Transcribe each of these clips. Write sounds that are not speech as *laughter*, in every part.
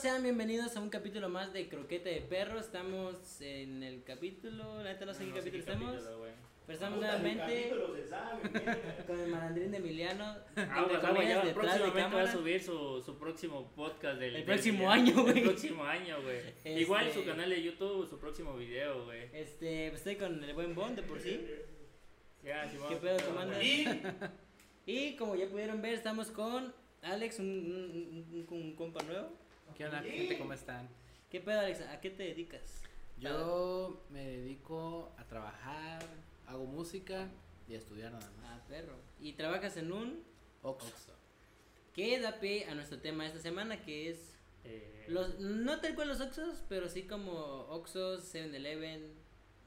sean bienvenidos a un capítulo más de Croqueta de Perro. Estamos en el capítulo, la neta no sé qué capítulo estamos. Pero estamos nuevamente *laughs* con el malandrín de Emiliano. Ah, pues, ah, comillas, ya, detrás de próximamente va a subir su, su próximo podcast del El del- próximo del- año, güey. El próximo año, güey. Este- Igual su canal de YouTube, su próximo video, güey. Este, pues, estoy con el buen Bond de por sí. Ya, Simón. ¿Qué pedo, andas? *laughs* Y como ya pudieron ver, estamos con Alex, un, un- un- un compa nuevo. ¿Qué onda, gente? ¿Cómo están? ¿Qué pedo, Alex? ¿A qué te dedicas? Yo me dedico a trabajar, hago música y a estudiar nada más. Ah, perro. Y trabajas en un Oxo. que da pie a nuestro tema esta semana, que es Eh, los no tal cual los Oxos, pero sí como Oxos, 7-Eleven,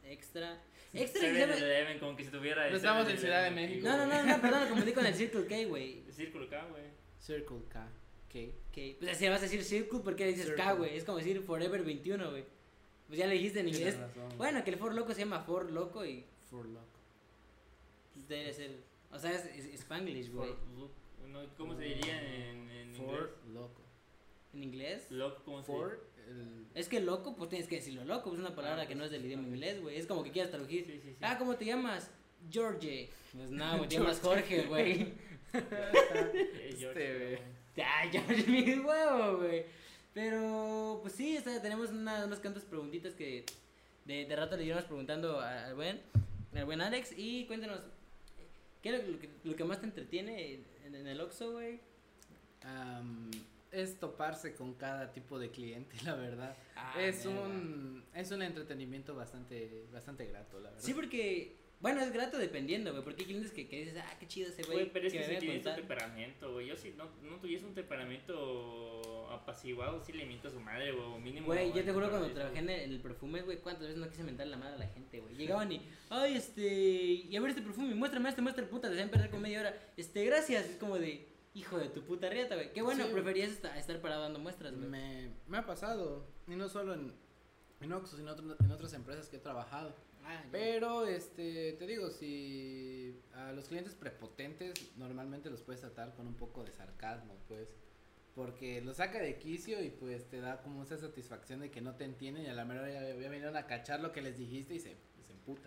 Extra. Extra se que ve se en el llama- Eleven, como que si tuviera. No estamos en Ciudad de México. No, no, no, no, perdón, confundí *laughs* con el Circle K, güey. Círculo K, güey. Circle K. K. Que, pues así vas a decir Circle porque dices K, güey. Es como decir Forever 21, güey. Pues ya le dijiste en inglés. Razón. Bueno, que el For Loco se llama For Loco y For Loco. debe ser. O sea, es, es Spanglish, güey. For no, ¿Cómo se diría en, en For inglés? Loco. ¿En inglés? Loco, ¿cómo se For el... Es que loco, pues tienes que decirlo loco. Es una palabra Ah, que no es del pues, idioma inglés, güey. Es como que quieras traducir. Sí, sí, sí. Ah, ¿cómo te llamas? George. Pues *laughs* no, güey, te llamas Jorge, güey. George, *laughs* Este, güey. Ay, George, *laughs* mi huevo, güey. Pero, pues sí, o sea, tenemos una- unas cuantas preguntitas que de, de rato le íbamos preguntando al buen, al buen Alex. Y cuéntanos, ¿qué es lo que, lo que más te entretiene en, en el Oxxo, güey? Am, es toparse con cada tipo de cliente, *laughs* la verdad. Ah, es un es un entretenimiento bastante bastante grato, la verdad. Sí, porque, bueno, es grato dependiendo, güey, porque hay clientes que, que dices, ah, qué chido ese güey. Güey, pero es que, si tienes un contar". temperamento, güey. Yo si no, no tuviese un temperamento apaciguado, sí le miento a su madre, güey. o Mínimo. Güey, yo te juro cuando trabajé en el, en el perfume, güey, cuántas veces no quise mentar la madre a la gente, güey. *laughs* Llegaban y, ay, este, y a ver este perfume, muéstrame este, muestra puta, te hacían perder con media hora. Este, gracias, es como de, hijo de tu puta riata, güey. Qué bueno, Sí. preferías esta- estar parado dando muestras, güey. me, me ha pasado, y no solo en, en Oxxo, sino otro- en otras empresas que he trabajado. Ah. Pero, este, te digo, si a los clientes prepotentes normalmente los puedes tratar con un poco de sarcasmo, pues. Porque los saca de quicio y pues te da como esa satisfacción de que no te entienden y a la mera ya, ya vinieron a cachar lo que les dijiste y se,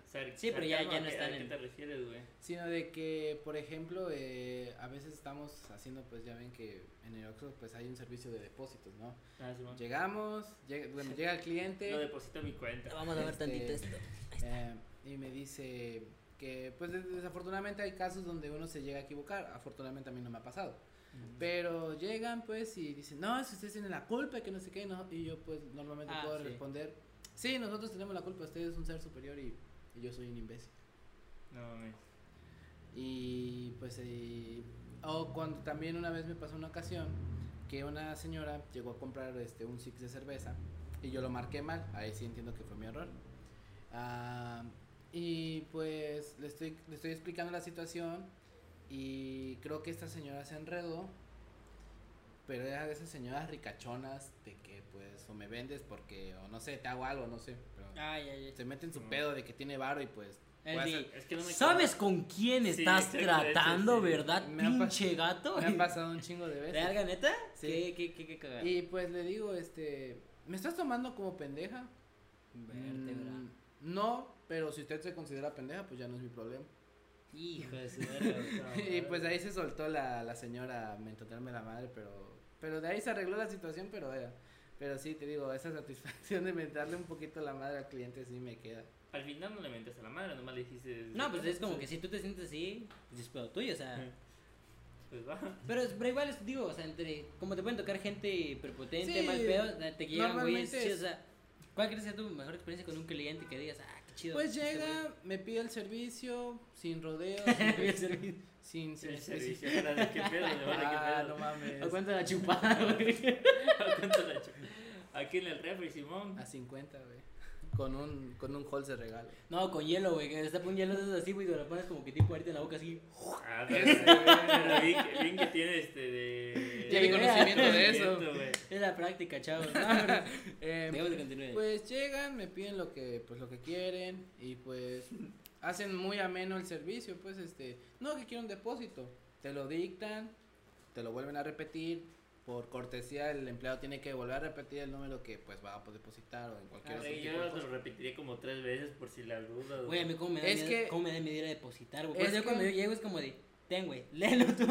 Sar- Sí, pero ya- ya ¿a no están ¿A en- qué te refieres, güey? Sino de que, por ejemplo, eh, a veces estamos haciendo, pues ya ven que en el Oxxo pues hay un servicio de depósitos, ¿no? Ah. Llegamos, llega, bueno, llega el cliente. Lo deposito en mi cuenta. Vamos a ver este, tantito esto. Eh, y me dice que pues des- desafortunadamente hay casos donde uno se llega a equivocar, afortunadamente a mí no me ha pasado. Pero llegan pues y dicen, no, si ustedes tienen la culpa, que no sé qué, no, y yo pues normalmente Ah, puedo sí. responder, sí, nosotros tenemos la culpa, usted es un ser superior y, y yo soy un imbécil. No mames. Y pues, eh, o cuando también una vez me pasó una ocasión que una señora llegó a comprar este un six de cerveza y yo lo marqué mal, ahí sí entiendo que fue mi error. Ah, y pues le estoy, le estoy explicando la situación y creo que esta señora se enredó, pero era de esas señoras ricachonas de que pues o me vendes porque o no sé, te hago algo, no sé, Ay, ay, ay. se mete en su No. pedo de que tiene varo y pues Es que no me ¿Sabes con quién estás tratando, sí. verdad, Me ha pinche gato? me ha pasado un chingo de veces. ¿Verga, neta? Sí. ¿Qué, qué, qué, qué cagada? Y pues le digo, este, ¿me estás tomando como pendeja? Vértebra. Mm, no, pero si usted se considera pendeja, pues ya no es mi problema. Hijo de su *laughs* y pues ahí se soltó la, la señora a mentotearme la madre, pero, pero de ahí se arregló la situación, pero era, pero sí, te digo, esa satisfacción de mentarle un poquito la madre al cliente sí me queda. Al final no le mentes a la madre, nomás le dijiste. No, pues es como que si tú te sientes así, pues es pedo tuyo, o sea. *laughs* Pues va. Pero, pero igual es, digo, o sea, entre, como te pueden tocar gente prepotente, Sí, mal pedo, te llegan güeyes es- o sea, ¿cuál crees que sea tu mejor experiencia con un cliente que digas, ah, chido? Pues este llega, me pide el servicio, sin rodeos, *laughs* güey"? El servicio. sin, sin El servicio, ahora, ¿de qué pedo? ¿De vale, qué Ah, pedo? no mames. ¿A cuánto la *laughs* chupada, güey? ¿A cuánto la chu- Aquí en el refri, Simón. A 50, güey. Con un, con un holz de regalo. No, con hielo, güey, que está un hielo así, güey, te lo pones como que tipo ahorita en la boca así. Ah, pero, pero bien, bien que tiene este de. *laughs* Tiene conocimiento de eso. Es la práctica, chavos. *laughs* No, pero, Eh, pues llegan, me piden lo que, pues lo que quieren y pues hacen muy ameno el servicio, pues este, no que quiero un depósito, te lo dictan, te lo vuelven a repetir por cortesía el empleado tiene que volver a repetir el número que pues va a poder depositar o en cualquier Ah, otro tipo yo lo repetiría como tres veces por si la duda. Güey, a mí cómo me da Es miedo, que- cómo me da miedo ir a depositar, güey. Por eso que- cuando yo llego es como de, ten, güey, *laughs* léelo tú.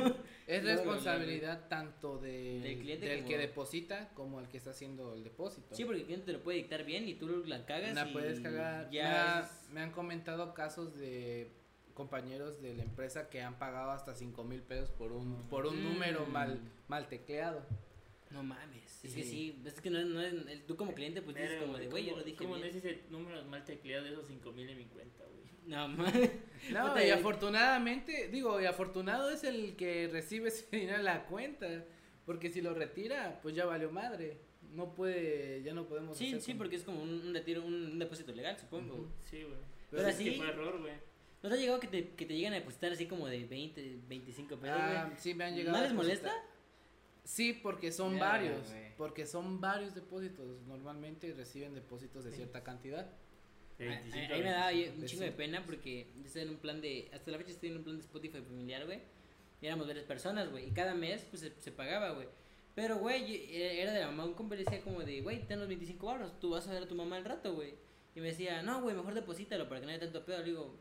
Es No, no, no, responsabilidad tanto de, Del cliente del como- que deposita como el que está haciendo el depósito. Sí, porque el cliente te lo puede dictar bien y tú la cagas La y puedes cagar. Me, Ya es- me han comentado casos de compañeros de la empresa que han pagado hasta cinco mil pesos por un, por un Mm. número mal, mal tecleado. No mames, es que Sí. es que no, no es, el- tú como cliente pues dices como de, güey, yo lo dije ¿Cómo no bien. es ese número mal tecleado de esos 5000 en mi cuenta, güey? No mames. No, Puta, y y- afortunadamente, digo, y afortunado es el que recibe *laughs* ese dinero en la cuenta. Porque si lo retira, pues ya valió madre. No puede, ya no podemos Sí, hacer sí, como- porque es como un, un retiro, un, un depósito legal, supongo. Sí, güey. Pero Pero es así- que fue error, güey. ¿No te ha llegado que te, que te llegan a depositar así como de 20, 25 pesos, güey? Ah, sí, me han llegado. ¿No les molesta? Sí, porque son varios. Porque son varios depósitos. Normalmente reciben depósitos de cierta cantidad. De A- 25 a- Ahí me da veces. un de chingo de pena porque yo estoy en un plan de. Hasta la fecha estoy en un plan de Spotify familiar, güey. Y éramos varias personas, güey. Y cada mes, pues se, se pagaba, güey. Pero, güey, era de la mamá. Un compa decía como de, güey, ten los 25 baros. Tú vas a ver a tu mamá al rato, güey. Y me decía, no, güey, mejor deposítalo para que no haya tanto pedo. Le digo,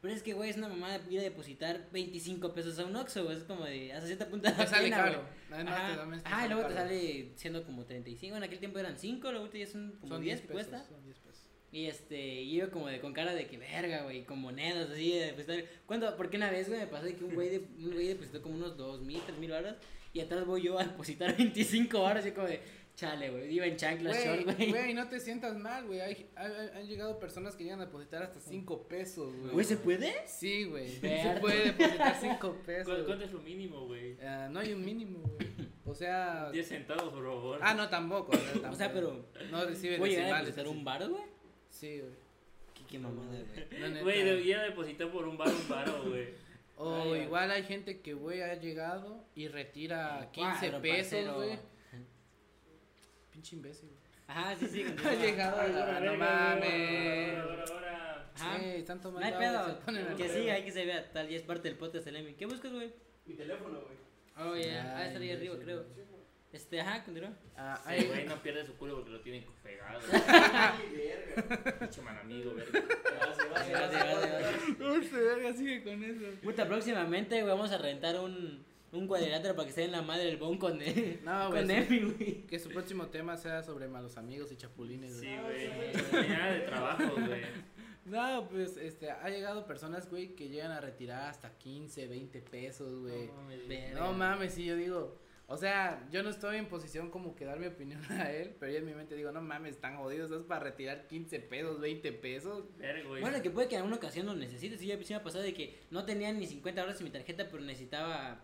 pero es que, güey, es una mamá ir a depositar 25 pesos a un Oxxo, güey. Es como de, hasta cierta punta Te sale pena, caro. Ajá, y luego te sale siendo como 35. En aquel tiempo eran 5, luego ya son como Son 10 10 que pesos. cuesta. Son 10 pesos. Y este, y yo como de con cara de que verga, güey, con monedas así de depositar. ¿Cuándo? Porque una vez, güey, me pasó de que un güey, de, un güey depositó como unos dos mil, tres mil baros. Y atrás voy yo a depositar *laughs* 25 baros. Y como de, chale, güey, iba en chanclas, short, Güey, güey. güey, no te sientas mal, güey. Hay- hay- Han llegado personas que llegan a depositar hasta 5 pesos, güey. Güey, ¿se puede? Sí, güey. Se puede depositar 5 ¿Cu- pesos. ¿Cuánto es lo mínimo, güey? Ah, no hay un mínimo, güey. O sea. *laughs* 10 centavos, por favor. Ah, no, tampoco. no, O sea, *laughs* tampoco. pero. No recibe ¿Voy a depositar un baro, güey? Sí, güey. Qué, qué mamada, güey. *laughs* Güey, debía depositar por un bar un baro, güey. *laughs* O Ay, ay. igual hay gente que, güey, ha llegado y retira 15 Cuadro, pesos, güey. Pinche imbécil. güey. Ajá, sí, sí. *laughs* Ha llegado a la. No mames. Ahora, ahora. Ajá. Sí, están No tomando hay agua, se pedo. Que sí, hay que se vea. Tal y es parte del podcast del Emi. ¿Qué buscas, güey? Mi teléfono, güey. Oh, ya. Ah, está ahí no arriba, creo. Güey. Este, ajá, continúa. Ah, Sí, güey, no pierde su culo porque lo tienen pegado. Ay, *laughs* verga. Pinche man amigo, verga. Se se se se. Este verga sigue con eso. Puta, próximamente, güey, vamos a rentar un, un cuadrilátero para que esté en la madre del bon con, de, No, güey. con sí. Emi, güey. Que su próximo tema sea sobre malos amigos y chapulines. Sí, güey. güey. Mañana de trabajo, güey. No, pues, este, ha llegado personas, güey, que llegan a retirar hasta 15, 20 pesos, güey. No mames. No mames, sí, yo digo, o sea, yo no estoy en posición como que dar mi opinión a él, pero yo en mi mente digo, no mames, están jodidos, es para retirar 15 pesos, 20 pesos. Güey. Bueno, que puede que en alguna ocasión lo necesites. Sí, ya sí me ha pasado de que no tenía ni 50 dólares en mi tarjeta, pero necesitaba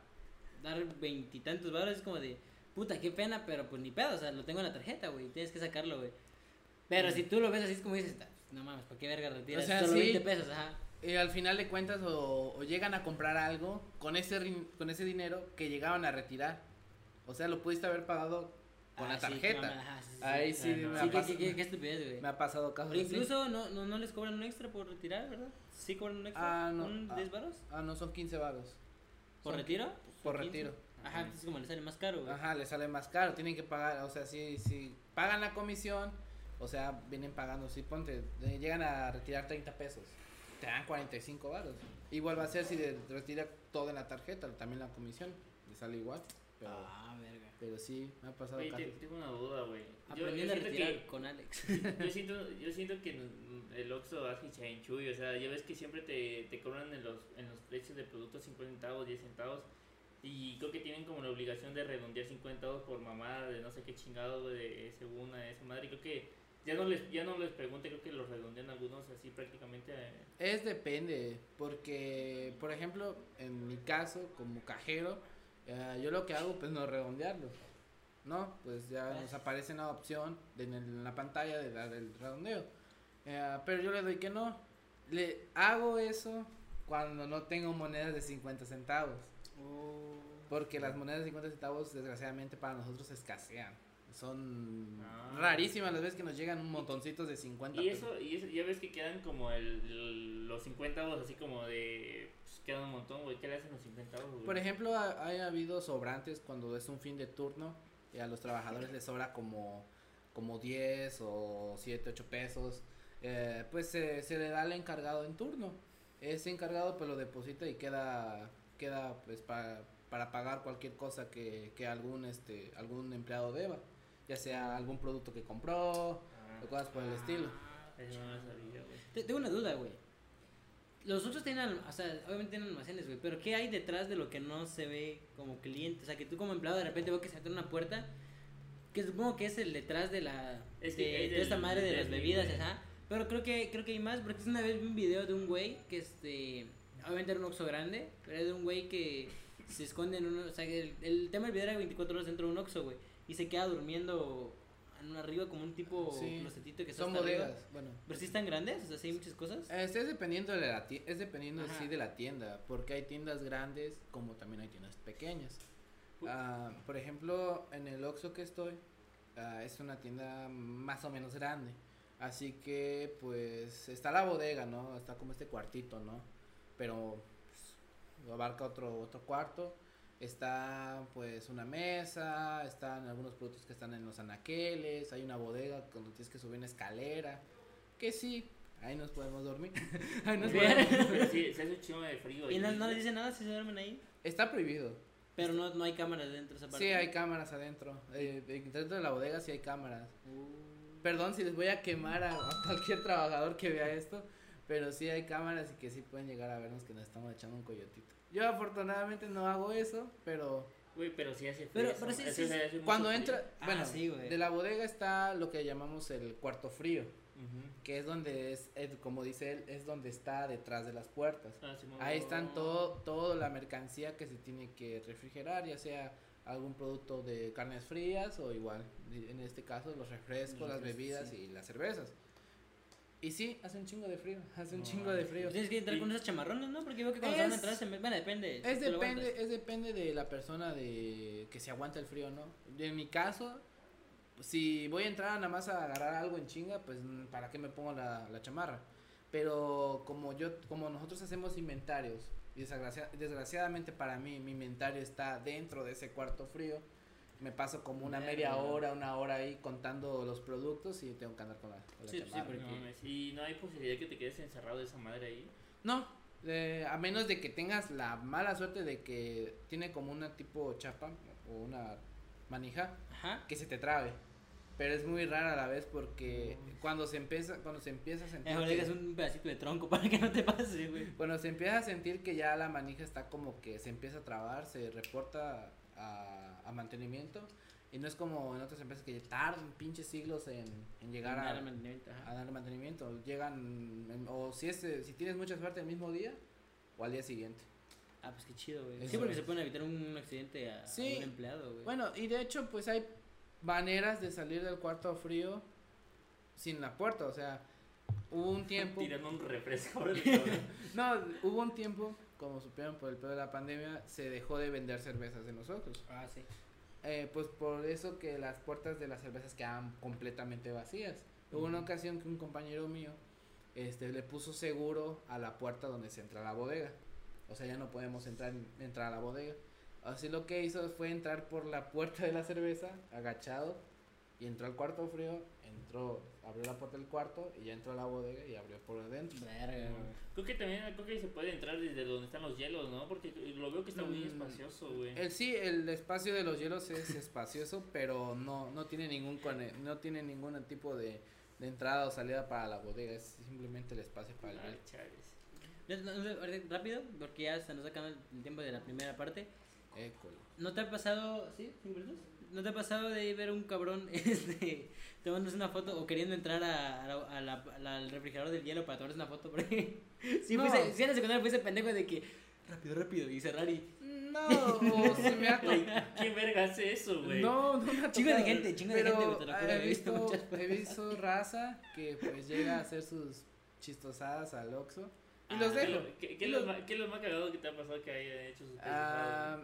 dar veintitantos dólares. Es como de, puta, qué pena, pero pues ni pedo. O sea, lo tengo en la tarjeta, güey. Tienes que sacarlo, güey. Pero Mm. si tú lo ves así, es como dices, "Ta- no mames, ¿para qué verga retiras? O sea, Solo sí. 20 pesos, ajá. Y al final de cuentas, o, o llegan a comprar algo con ese, rin- con ese dinero que llegaban a retirar. O sea, lo pudiste haber pagado con Ah, la tarjeta. ajá, sí, Ahí sí. no. me, Sí, ha qué, estupidez, güey. me ha pasado casos Pero así. incluso no, no, no les cobran un extra por retirar, ¿verdad? ¿Sí cobran un extra? Ah, no, ¿Un ah. 10 varos? Ah, no, son 15 varos. ¿Por Son- retiro? Por ¿Son 15? retiro. Ajá, entonces como le sale más caro, güey. Ajá, le sale más caro, tienen que pagar, o sea, si, si pagan la comisión, o sea, vienen pagando, si ponte, eh, llegan a retirar 30 pesos, te dan 45 varos. Igual va a ser si retira todo en la tarjeta, también la comisión, le sale igual, pero, Ah, verga. pero sí, me ha pasado te- casos. tengo una duda, güey. Yo, yo Aprendiendo a siento retirar que con Alex. *laughs* yo *laughs* siento, yo siento que el Oxxo hace chanchuy, o sea, ya ves que siempre te, te cobran en los, en los precios de productos 50 centavos, 10 centavos, y creo que tienen como la obligación de redondear 50 centavos por mamada de no sé qué chingado, de según a esa madre, creo que ya no les, ya no les pregunte, creo que los redondean algunos así prácticamente. eh, Es depende, porque, por ejemplo, en mi caso, como cajero, eh, yo lo que hago, pues no redondearlo, ¿no? Pues ya nos aparece una opción de en, el- en la pantalla de dar el redondeo. Eh, pero yo le doy que no. Le hago eso cuando no tengo monedas de 50 centavos. Porque las monedas de 50 centavos, desgraciadamente, para nosotros escasean. Son Ah. rarísimas las veces que nos llegan un montoncitos de 50 Y eso, y eso, ya ves que quedan como el, los 50 centavos así como de, pues quedan un montón, güey, ¿qué le hacen los 50 centavos, güey? Por ejemplo, ha, ha habido sobrantes cuando es un fin de turno y a los trabajadores les sobra como, como 10 o 7, 8 pesos, eh, pues se, se le da al encargado en turno. Ese encargado pues lo deposita y queda, queda pues para, para pagar cualquier cosa que, que algún, este, algún empleado deba, ya sea algún producto que compró Ah, o cosas por el estilo. eso no lo sabía, güey. Te- Tengo una duda, güey. Los otros tienen, o sea, obviamente tienen almacenes, güey, pero ¿qué hay detrás de lo que no se ve como cliente? O sea, que tú como empleado de repente veo que se abre una puerta, que supongo que es el detrás de la Es que de, es de esta madre de del las bebidas, güey. ajá. Pero creo que creo que hay más, porque una vez vi un video de un güey que este obviamente era un oxo grande, pero era de un güey que se esconde en uno, o sea, que el, el tema del video era 24 horas dentro de un oxo, güey, y se queda durmiendo en arriba como un tipo Sí, closetito que está Son hasta arriba. bodegas, bueno. Pero sí están grandes, o sea, sí hay muchas cosas. Este es dependiendo de la ti- es dependiendo Ajá. sí de la tienda, porque hay tiendas grandes como también hay tiendas pequeñas. Ah, por ejemplo, en el Oxxo que estoy, ah, es una tienda más o menos grande. Así que pues está la bodega, ¿no? Está como este cuartito, ¿no? Pero pues, abarca otro otro cuarto. Está pues una mesa, están algunos productos que están en los anaqueles, hay una bodega donde tienes que subir una escalera, que sí, ahí nos podemos dormir. *laughs* ahí nos Bien. podemos- Pero sí, se hace un chingo de frío. Y no, no les dicen nada si se duermen ahí. Está prohibido. Pero no, no hay cámaras dentro de esa parte. Sí, hay cámaras adentro. Eh, dentro de la bodega sí hay cámaras. Uh. Perdón si les voy a quemar a, a cualquier trabajador que vea esto, pero sí hay cámaras y que sí pueden llegar a vernos que nos estamos echando un coyotito. Yo afortunadamente no hago eso, pero Güey, pero sí hace frío. Pero- pero sí, sí, hace cuando frío. entra, Ah, bueno, sí, güey. de la bodega está lo que llamamos el cuarto frío, que es donde es, es, como dice él, es donde está detrás de las puertas. Ah, sí, Ahí están todo, toda la mercancía que se tiene que refrigerar, ya sea algún producto de carnes frías o igual, en este caso los refrescos, Los las bebidas sí. y las cervezas. Y sí, hace un chingo de frío, hace un No chingo de frío. Tienes que entrar Y- con esas chamarrones, ¿no? Porque veo que cuando se van a Es- entrar se me... Bueno, depende. Es depende, es depende de la persona de que se aguanta el frío, ¿no? En mi caso, si voy a entrar nada más a agarrar algo en chinga, pues para qué me pongo la, la chamarra. Pero como yo, como nosotros hacemos inventarios, y desgracia- desgraciadamente para mí mi inventario está dentro de ese cuarto frío, me paso como una media hora, una hora ahí contando los productos y tengo que andar con la, con la Sí, sí, porque- No Y no hay posibilidad que te quedes encerrado de esa madre ahí. No, eh, a menos de que tengas la mala suerte de que tiene como una tipo chapa o una manija Ajá. que se te trabe. Pero es muy rara a la vez porque cuando se empieza, cuando se empieza a sentir Mejor que- dejas un pedacito de tronco para que no te pase, güey. cuando se empieza a sentir que ya la manija está como que se empieza a trabar, se reporta a, a mantenimiento y no es como en otras empresas que tardan pinches siglos en, en llegar a, mantenimiento, a darle mantenimiento. Llegan, en- o si, es, eh, si tienes mucha suerte el mismo día o al día siguiente. Ah, pues qué chido, güey. Eso Sí, porque es. se pueden evitar un accidente a, un empleado, güey. Bueno, y de hecho, pues hay maneras de salir del cuarto frío sin la puerta, o sea, hubo un *laughs* tiempo... Tirando un refresco. *laughs* No, hubo un tiempo, como supieron por el pedo de la pandemia, se dejó de vender cervezas de nosotros. Ah, sí. Eh, pues por eso que las puertas de las cervezas quedaban completamente vacías. Hubo una ocasión que un compañero mío este, le puso seguro a la puerta donde se entra a la bodega. O sea, ya no podemos entrar, entrar a la bodega. Así lo que hizo fue entrar por la puerta de la cerveza, agachado, y entró al cuarto frío, entró, abrió la puerta del cuarto, y ya entró a la bodega y abrió por adentro. Verga, güey. Creo que también creo que se puede entrar desde donde están los hielos, ¿no? Porque lo veo que está muy Mm, espacioso, güey. El sí, el espacio de los hielos es espacioso, *laughs* pero no, no tiene ningún cone- no tiene ningún tipo de, de entrada o salida para la bodega, es simplemente el espacio para el Ay, hielo. chales. No, no, no, ahorita, rápido, porque ya se nos acaba el tiempo de la primera parte. École. ¿No te ha pasado, sí, cinco minutos? ¿No te ha pasado de ver un cabrón *laughs* este, tomándose una foto o queriendo entrar a, a la- a la- a la- al refrigerador del hielo para tomarse una foto? *laughs* Porque si, No. si en la secundaria fuese pendejo de que rápido, rápido y cerrar y No, o *laughs* se me ha. ¿Quién verga hace eso, güey? No, no me ha Chingo de gente, chingo de gente, te lo juro, he visto muchas he visto raza que pues llega a hacer sus chistosadas al Oxxo y los Ah, ¿qué dejo. ¿Qué, qué Y es lo los- más- qué es lo más cagado que te ha pasado que haya hecho sus Ah,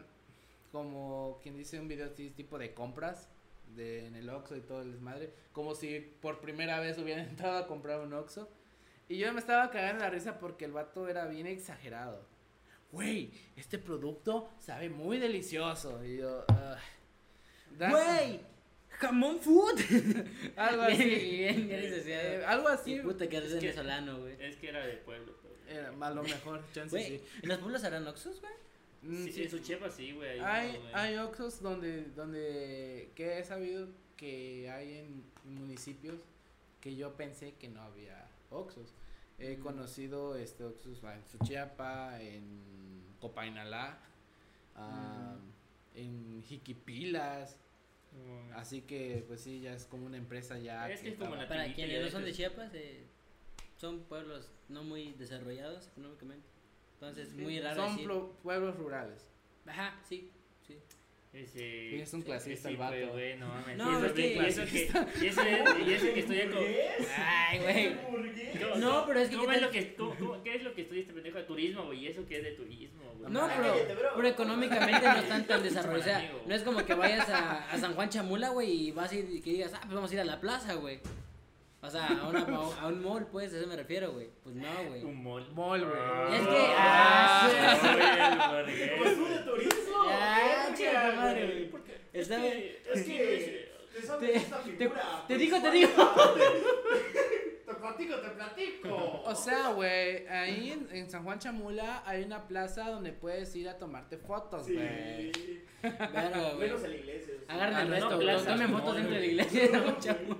como quien dice un video así, tipo de compras de, en el Oxxo y todo el desmadre, como si por primera vez hubieran *laughs* entrado a comprar un Oxxo. Y yo me estaba cagando la risa porque el vato era bien exagerado. Güey, este producto sabe muy delicioso. Y yo, Güey, jamón food. *laughs* Algo así. bien, bien licenciado. Eh, *laughs* algo así. Sí, puta que eres Es que- venezolano, güey. Es que era de pueblo. pero- Eh, a lo mejor, chance Güey, sí. ¿en los pueblos harán oxos, güey? Mm, Sí, sí. en su chepa sí, güey. Hay, hay Oxxos donde, donde, que he sabido que hay en municipios que yo pensé que no había Oxxos. He Mm. conocido este Oxxos en Suchiapa, en Copainalá, ah, en Jiquipilas, Mm. así que pues sí, ya es como una empresa ya. Es que es como la- Para quienes no son de. Chiapas, eh, son pueblos no muy desarrollados económicamente. Entonces, muy raro Son decir- pueblos rurales. Ajá, sí, sí. Ese, Es un clasista sí, el vato. pues, güey, no mames. No, y eso, es que- y eso que, y eso, y eso que estudia con... Ay, güey. ¿Cómo- No, pero es que ¿cómo ¿qué es lo que, cómo- cómo- ¿Qué es lo que estudia este pendejo de turismo, güey? Y eso que es de turismo, güey. No, pero, pero económicamente no están tan desarrollados. O sea, no es como que vayas a, a San Juan Chamula, güey, y vas a ir y que digas, ah, pues vamos a ir a la plaza, güey. O sea, a, una, a un mall, pues, a eso me refiero, güey. Pues no, güey. Un mall. Mall, güey. Es que- ah, ah, Pues tú de turismo. Chica madre, Está Es que, Es que te sabes te- esta te- figura. te pues, digo, te digo. *laughs* Te platico, te platico. O sea, güey, ahí en, en San Juan Chamula hay una plaza donde puedes ir a tomarte fotos, Sí. güey. Verga, güey. Menos en la iglesia. sí. Agarren Ah, el no, resto, güey. Tomen fotos dentro de la iglesia de San Juan Chamula.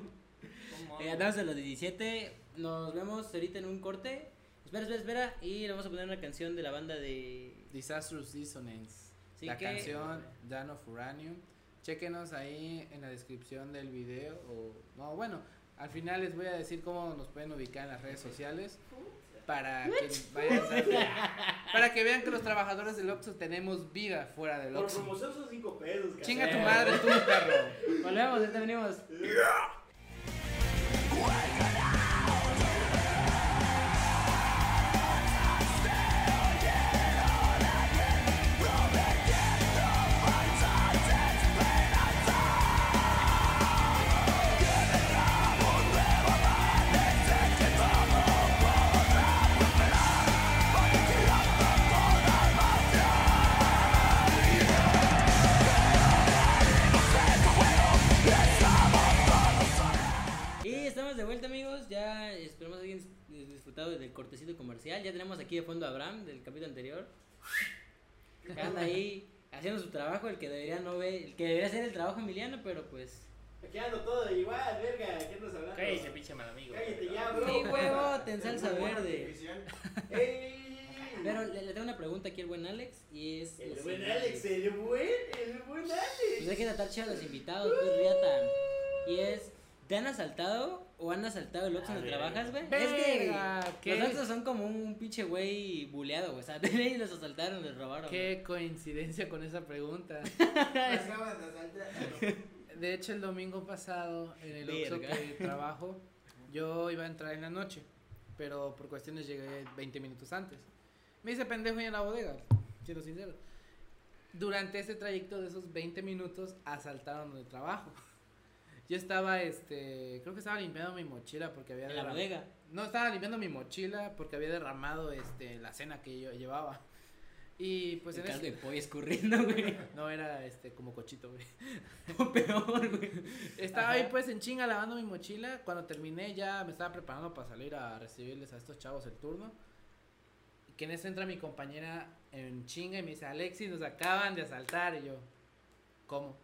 Eh, andamos en los 17. Nos vemos ahorita en un corte. Espera, espera, espera. Y le vamos a poner una canción de la banda de. Disastrous Dissonance. Así la que- canción Dan of Uranium. Chequenos ahí en la descripción del video. O, no, bueno, al final les voy a decir cómo nos pueden ubicar en las redes sociales. Para que, vayan a- para que vean que los trabajadores del Oxxo tenemos vida fuera del Por Oxxo. promoción son 5 pesos. Chinga tu madre, tú, perro. Volvemos, ahorita venimos. Y del cortecito comercial. Ya tenemos aquí de fondo a Abraham del capítulo anterior. Que anda ahí haciendo su trabajo, el que debería no ve, el que debería hacer el trabajo Emiliano, pero pues. Aquí ando todo igual, verga. ¿Qué nos hablando? Cállese, pinche mal amigo. Cállate ya, bro. Sí, huevo, te en salsa verde. Pero le, le tengo una pregunta aquí al buen Alex y es. El buen siguiente. Alex, el buen, el buen Alex. Pues hay que tratar chido a los invitados, pues Riata. Y es, ¿te han asaltado o han asaltado el Oxxo donde trabajas, güey? Es que los Oxxos son como un pinche güey buleado, güey. O sea, *laughs* y los asaltaron, les robaron. Qué coincidencia con esa pregunta. *laughs* Acabas de asaltar. *laughs* De hecho, el domingo pasado, en el Oxxo que trabajo, yo iba a entrar en la noche, pero por cuestiones llegué 20 minutos antes. Me hice pendejo ahí en la bodega, siendo sincero. Durante ese trayecto de esos 20 minutos, asaltaron donde trabajo. Yo estaba, este, creo que estaba limpiando mi mochila porque había En la bodega. No, estaba limpiando mi mochila porque había derramado, este, la cena que yo llevaba. Y pues el en caldo ese... de pollo escurriendo, güey. No, era, este, como cochito, güey. *laughs* O peor, güey. Estaba Ajá. ahí pues en chinga lavando mi mochila. Cuando terminé ya me estaba preparando para salir a recibirles a estos chavos el turno. Que en eso entra mi compañera en chinga y me dice, Alexis, nos acaban de asaltar. Y yo, ¿cómo?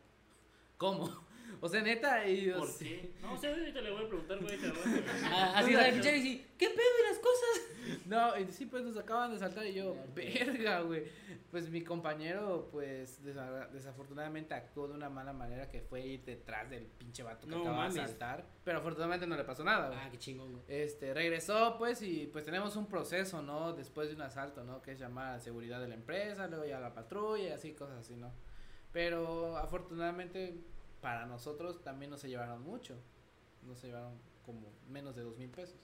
¿Cómo? O sea, neta, y yo, ¿Por sí. qué? No, o sea, ahorita le voy a preguntar, güey. *laughs* Ah, Así el pinche y dice, ¿qué pedo y las cosas? *laughs* No, y sí, pues nos acaban de asaltar y yo, verga, güey. Pues mi compañero, pues desa- desafortunadamente actuó de una mala manera que fue ir detrás del pinche vato que No acaba de asaltar. Pero afortunadamente no le pasó nada, güey. Ah, qué chingón, güey. Este, regresó pues y pues tenemos un proceso, ¿no? Después de un asalto, ¿no? Que es llamar a seguridad de la empresa, luego ya a la patrulla y así, cosas así, ¿no? Pero afortunadamente para nosotros también no se llevaron mucho, no se llevaron como menos de dos mil pesos.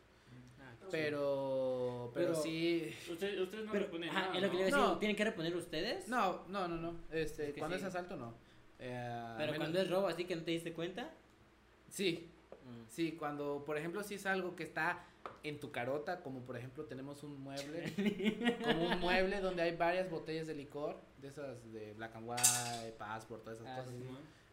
Ah, qué Pero, pero, Pero- sí, Ustedes, no Pero, responden ajá, nada, es lo que le ¿no? iba a decir, No. ¿tienen que reponer ustedes? no, no, no, no, este, Es que cuando sí. es asalto no. Eh, Pero menos- cuando es robo así que no te diste cuenta. Sí, Mm. sí, cuando por ejemplo si es algo que está en tu carota, como por ejemplo tenemos un mueble, *laughs* como un mueble donde hay varias botellas de licor, de esas de Black and White, Passport, todas esas Ah, cosas. sí.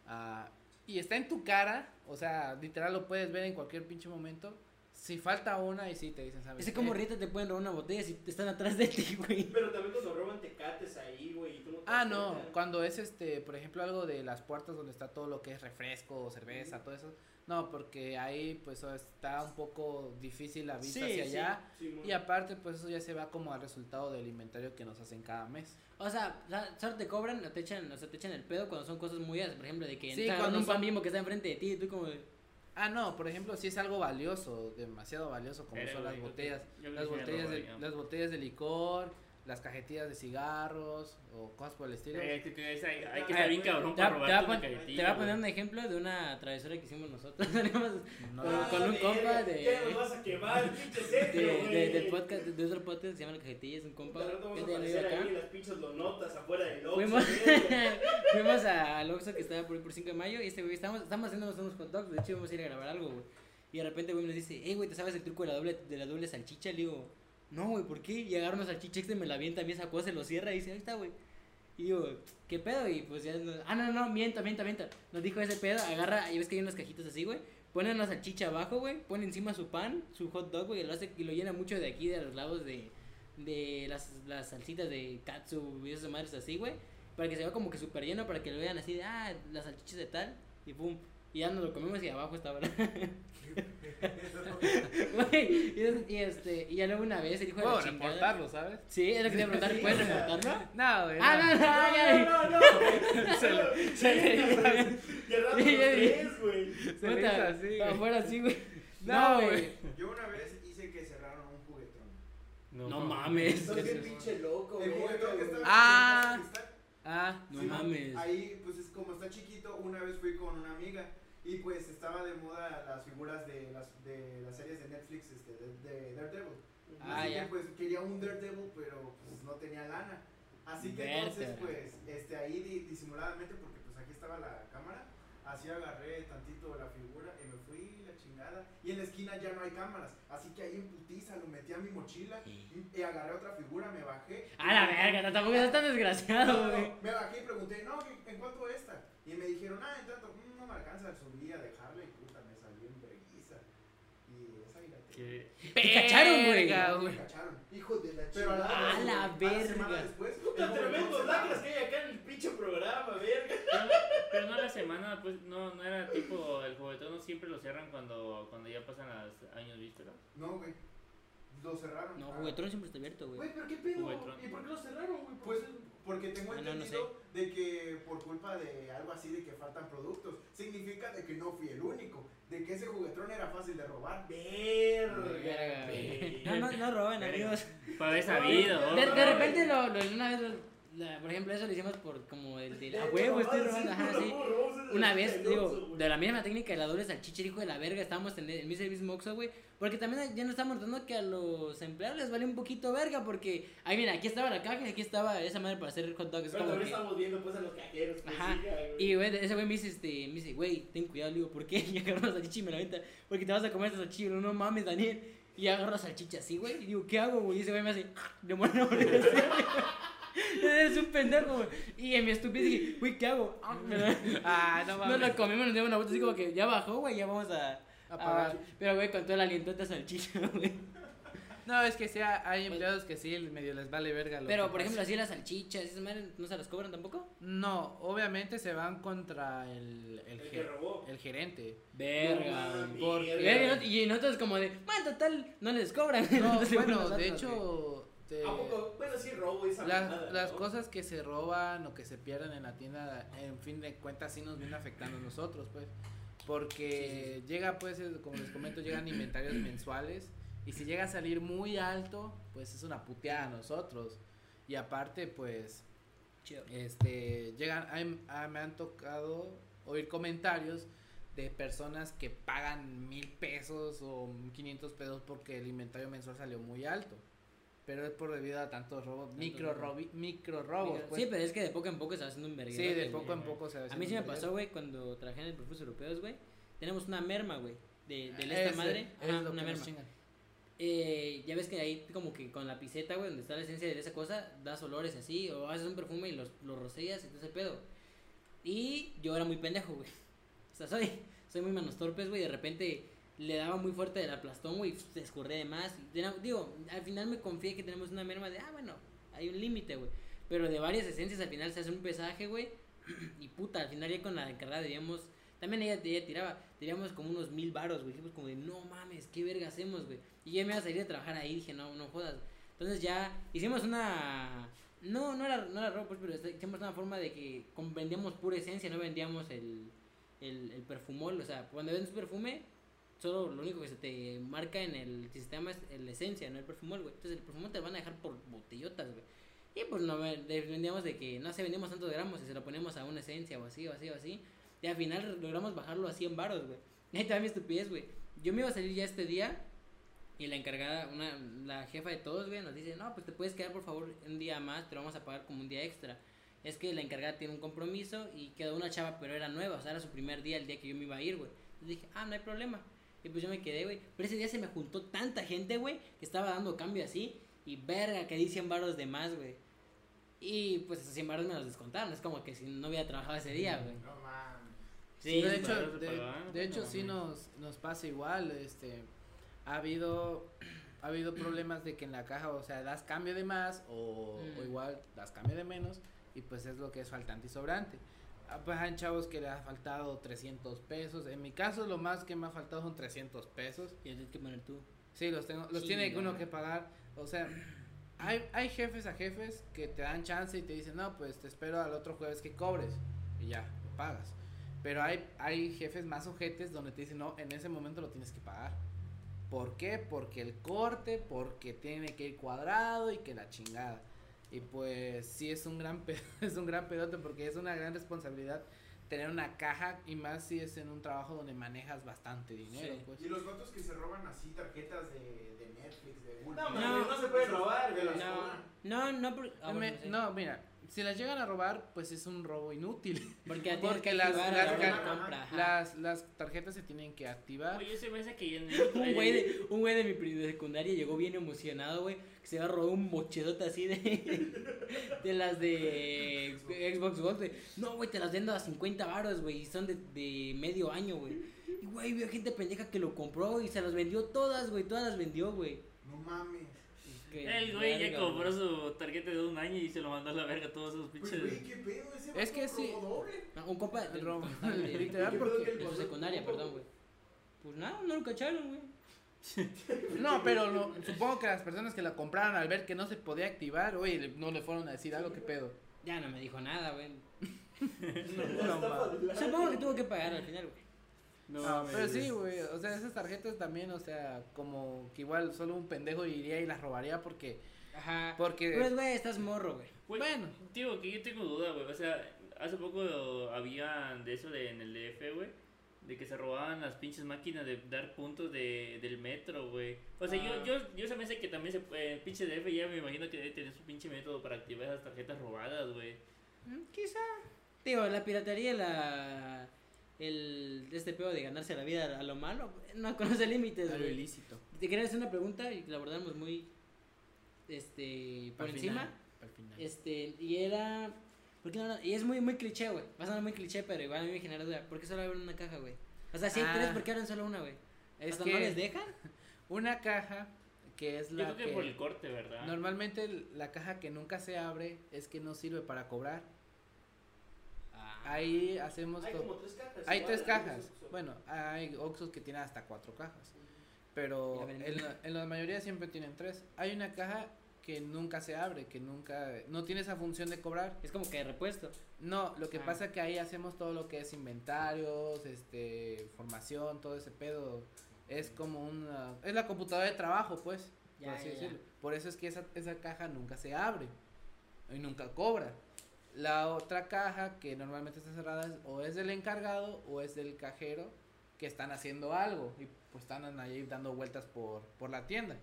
Ah, y está en tu cara, o sea, literal lo puedes ver en cualquier pinche momento. Si falta una y sí te dicen, ¿sabes? Ese qué? como ahorita te pueden robar una botella si te están atrás de ti, güey. Pero también cuando roban tecates ahí, güey. y tú no te Ah, no, cuenta. cuando es este, por ejemplo, algo de las puertas donde está todo lo que es refresco, cerveza, todo eso. No, porque ahí pues está un poco difícil la vista Sí, hacia sí. allá. Sí. Y aparte, pues eso ya se va como al resultado del inventario que nos hacen cada mes. O sea, solo te cobran, o te echan, o sea, te echan el pedo cuando son cosas muy por ejemplo, de que Sí, cuando un pan son- bimbo que está enfrente de ti y tú como de, Ah, no, por ejemplo, si es algo valioso, demasiado valioso, como Pero, son las botellas, las botellas, de, las botellas de licor, las cajetillas de cigarros o cosas por el estilo. Eh, que- hay, hay que Ah, estar bien cabrón te va, para robarte una cajetilla, te va a poner un ejemplo de una travesura que hicimos nosotros. *laughs* No, con- Ah, con un compa de- Ya nos vas a quemar, *laughs* pinche de, de, del podcast, de otro podcast que se llama La Cajetilla, es un compa. No vamos a no aparecer acá. ahí las pinches lonotas afuera del Oxxo, Fuimos, *laughs* al Oxxo que estaba por, por 5 de mayo y este güey, estábamos, estábamos haciéndonos unos hot dogs, de hecho íbamos a ir a grabar algo, güey. Y de repente güey nos dice, hey güey, ¿te sabes el truco de la doble, de la doble salchicha? Le digo, no güey, ¿por qué? Y agarra una salchicha, este me la avienta, a esa cosa, se lo cierra y dice, ahí está güey. Y digo, ¿qué pedo? Y pues ya, nos- ah, no, no, miento, miento, miento. Nos dijo ese pedo, agarra, y ves que hay unas cajitas así, güey. Pone una salchicha abajo, güey, pone encima su pan, su hot dog, güey, y lo hace, y lo llena mucho de aquí, de los lados de, de las, las salsitas de katsu y esas madres así, güey. Para que se vea como que súper lleno, para que lo vean así de, ah, las salchichas de tal, y pum. Y ya nos lo comimos y abajo estaba la... *laughs* Güey, y, es- y este, y ya luego una vez el hijo de la chingada. reportarlo, ¿sabes? Sí, es lo que te iba a preguntar, ¿puedes reportarlo? No, güey. Ah, no, no. No, no. Se le- se le. Ya rato tres, güey. Se le así, güey. Afuera así, güey. No, güey. Yo una vez hice que cerraron un juguetón. No mames. Sos bien pinche loco, El güey. juguetón que estaba Ah. el. Ah, No Sí, mames. Ahí, pues es como está chiquito, una vez fui con una amiga y pues estaba de moda las figuras de las, de las series de Netflix este, de, de Daredevil. Ah, Así ya. que pues quería un Daredevil, pero pues no tenía lana. Así que entonces pues este, ahí di- disimuladamente, porque pues aquí estaba la cámara, así agarré tantito la figura y me fui la chingada. Y en la esquina ya no hay cámaras, así que ahí en putiza lo metí a mi mochila y, y agarré otra figura, me bajé. A la verga, tampoco estás tan No, desgraciado, no, güey. me bajé y pregunté, no, ¿en- ¿en cuánto esta? Y me dijeron, ah, en tanto, "Mm, no me alcanza, subí a dejarla y puta, me salió en vergüenza. Y esa Que- Te cacharon, güey. Verga, me cacharon. Hijo de la Pero a la, chingada. A la verga. después, Puta, tremendos lacras que hay acá en el pinche programa, verga. Pero, pero no la semana, pues no, no era tipo el juguetón, no siempre lo cierran cuando, cuando ya pasan los años vistos, ¿no? No, güey. Lo cerraron. No, Ah. juguetrón siempre está abierto, güey. Güey, pero qué pedo. ¿Y por qué lo cerraron, güey? Pues porque tengo Ah, no, no entendido de que por culpa de algo así de que faltan productos, significa de que no fui el único, de que ese juguetrón era fácil de robar. Verga. No, no, no roben, amigos. Para haber sabido. De repente lo, lo- una vez, lo- la- por ejemplo, eso lo hicimos por como el de la huevo, estoy robando, ajá, sí. Una vez, digo, de la misma técnica de la doble salchicha, hijo de la verga, estábamos en el, en mi servicio Moxo, güey. Porque también ya nos estamos notando que a los empleados les vale un poquito verga, porque, ay, mira, aquí estaba la caja y aquí estaba esa madre para hacer hot dogs. Pero también estamos viendo pues a los cajeros. Ajá. y, güey, ese güey me dice, este, me dice, güey, ten cuidado, le digo, ¿por qué? *laughs* Y agarro la salchicha y me la venta, porque te vas a comer esa salchicha, no mames, Daniel. Y agarro la salchicha así, güey, y digo, ¿qué hago, güey? Y ese güey me hace, de muero, *laughs* Eres un pendejo, güey. Y en mi estupidez dije, güey, ¿qué hago? Ah, no Nos mames. lo comimos, nos dimos una vuelta así como que ya bajó, güey, ya vamos a, A pagar. a- Pero, güey, con todo el aliento de salchicha, *laughs* güey. No, es que sí, hay empleados que sí, medio les vale verga. lo Pero, que por ejemplo, pasa. así las salchichas, esas madres, ¿no se las cobran tampoco? No, obviamente se van contra el, el, El que ge- robó. el gerente. Verga, No güey. mames, Por- verga. Verga, y, no- y nosotros como de, man, total, no les cobran. No, *laughs* bueno, de hecho, te- ¿A poco? Bueno, sí, robo esa las, las ¿no? cosas que se roban o que se pierden en la tienda, en fin de cuentas, sí nos viene afectando a nosotros, pues. Porque llega, pues, es- como les comento, llegan inventarios mensuales. Y si llega a salir muy alto, pues es una puteada a nosotros. Y aparte, pues, Chido. este, llegan, ah, me han tocado oír comentarios de personas que pagan mil pesos o 500 pesos porque el inventario mensual salió muy alto. Pero es por debido a tantos robos, micro, robi- micro robos. pues. Sí, pero es que de poco en poco se va haciendo un verguero. Sí, de poco en poco se va A mí sí me haciendo pasó, güey, cuando trabajé en el Profes Europeos, güey. Tenemos una merma, güey. De, de esta madre. es Ajá, una merma. Eh, ya ves que ahí como que con la piseta, güey, donde está la esencia de esa cosa, das olores así, o haces un perfume y los, los rosellas y todo ese pedo. Y yo era muy pendejo, güey. *laughs* O sea, soy, soy muy manos torpes, güey. De repente le daba muy fuerte del aplastón, güey. Se escurré de más. digo, al final me confié que tenemos una merma de, ah, bueno, hay un límite, güey. Pero de varias esencias al final se hace un pesaje, güey. *clears throat* Y puta, al final ya con la encargada debíamos. También ella, ella tiraba, teníamos como unos mil varos, güey. Dijimos como de, no mames, qué verga hacemos, güey. Y ya me iba a salir a trabajar ahí, dije, no, no jodas. Entonces ya hicimos una. No, no era, no era ropa, pues, pero este- hicimos una forma de que vendíamos pura esencia, no vendíamos el, el, el perfumol. O sea, cuando vendes perfume, solo lo único que se te marca en el sistema es la esencia, no el perfumol, güey. Entonces el perfumol te lo van a dejar por botellotas, güey. Y pues no ve- de- que, no sé, vendíamos tantos gramos y se lo poníamos a una esencia o así, o así, o así. Y al final logramos bajarlo a 100 baros, güey. Y *laughs* ahí mi estupidez, güey. Yo me iba a salir ya este día y la encargada, una, la jefa de todos, güey, nos dice, no, pues te puedes quedar por favor un día más, te lo vamos a pagar como un día extra. Es que la encargada tiene un compromiso y quedó una chava, pero era nueva, o sea, era su primer día, el día que yo me iba a ir, güey. Entonces dije, ah, no hay problema. Y pues yo me quedé, güey. Pero ese día se me juntó tanta gente, güey, que estaba dando cambio así. Y verga, que di 100 baros de más, güey. Y pues esos 100 baros me los descontaron. Es como que si no hubiera trabajado ese día, güey. No mames. Sí, de sí, hecho, claro, de, hecho no, sí no. nos, nos pasa igual, este, ha habido, *clears throat* ha habido problemas de que en la caja, o sea, das cambio de más o, Mm. o igual das cambio de menos y pues es lo que es faltante y sobrante. Pues hay chavos que le ha faltado 300 pesos, en mi caso lo más que me ha faltado son 300 pesos. Y tienes que poner tú. Sí, los tengo, los Sí, tiene ya. uno que pagar. O sea, hay, hay jefes a jefes que te dan chance y te dicen, no, pues te espero al otro jueves que cobres. Y ya, lo pagas. Pero hay, hay jefes más ojetes donde te dicen, no, en ese momento lo tienes que pagar. ¿Por qué? Porque el corte, porque tiene que ir cuadrado y que la chingada. Y pues sí es un gran *laughs* pedo, es un gran pedote porque es una gran responsabilidad tener una caja y más si es en un trabajo donde manejas bastante dinero, Sí. pues. Y los vatos que se roban así tarjetas de, de Netflix, de Google. No, Play, mames, no se puede robar, No, no, no, Me- sí. No, mira, si las llegan a robar, pues es un robo inútil. Porque, *laughs* porque que las- las la. Las, las tarjetas se tienen que activar. Oye, se me hace que ya en *laughs* el- Un güey de, un güey de mi de secundaria llegó bien emocionado, güey, que se robado un mochedote así de, *laughs* de las de Xbox Gold, güey. No, güey, te las vendo a 50 baros, güey, y son de, de medio año, güey. Y, güey, vio gente pendeja que lo compró y se las vendió todas, güey, todas las vendió, güey. No mames. Que El güey ya compró su tarjeta de un año y se lo mandó a la verga a todos esos Pues, pinches. güey, qué pedo ese Es que sí. No, un compa de, *laughs* El robo. Literal, ¿Qué pedo porque- de su secundaria, perdón, güey. Pues nada, no lo cacharon, güey. *laughs* No, pero lo- supongo que las personas que la compraron al ver que no se podía activar, oye, no le fueron a decir algo, qué pedo. Ya no me dijo nada, güey. *laughs* No. Supongo que tuvo que pagar al final, güey. No, mames. pero sí, güey, o sea, esas tarjetas también, o sea, como que igual solo un pendejo iría y las robaría porque, Ajá. porque, Pues, güey, estás morro, güey. Bueno, Tío, que yo tengo duda, güey. O sea, hace poco había de eso de, en el DF, güey. De que se robaban las pinches máquinas de dar puntos de, del metro, güey. O sea, Ah. yo, yo, yo se me hace que también se puede. Pinche DF ya me imagino que debe tener su pinche método para activar esas tarjetas robadas, güey. Mm, Quizá. Digo, la piratería, la. El. Este pedo de ganarse la vida a lo malo, no conoce límites, a lo ilícito. Te quería hacer una pregunta y la abordamos muy. Este. Por Al encima. final, al final. Este. Y era. ¿Por qué no? Y es muy, muy cliché, güey. Va a sonar muy cliché, pero igual a mí me genera duda. ¿Por qué solo abren una caja, güey? O sea, si hay Ah. tres, ¿por qué abren solo una, güey? Es ¿Hasta que no les dejan? *laughs* una caja que es Yo la creo que, por el corte, ¿verdad? Normalmente la caja que nunca se abre es que no sirve para cobrar. Ahí hacemos Hay todo. como tres cajas. Hay igual, tres cajas. Bueno, hay Oxxos que tienen hasta cuatro cajas. Pero en la, en la mayoría siempre tienen tres. Hay una caja que nunca se abre, que nunca, no tiene esa función de cobrar. Es como que de repuesto. No, lo que Ah. pasa que ahí hacemos todo lo que es inventarios, este, formación, todo ese pedo. Es como una, es la computadora de trabajo, pues, Ya, por así ya, ya. decirlo. Por eso es que esa, esa caja nunca se abre y nunca cobra. La otra caja que normalmente está cerrada es o es del encargado o es del cajero que están haciendo algo y pues están ahí dando vueltas por, por la tienda.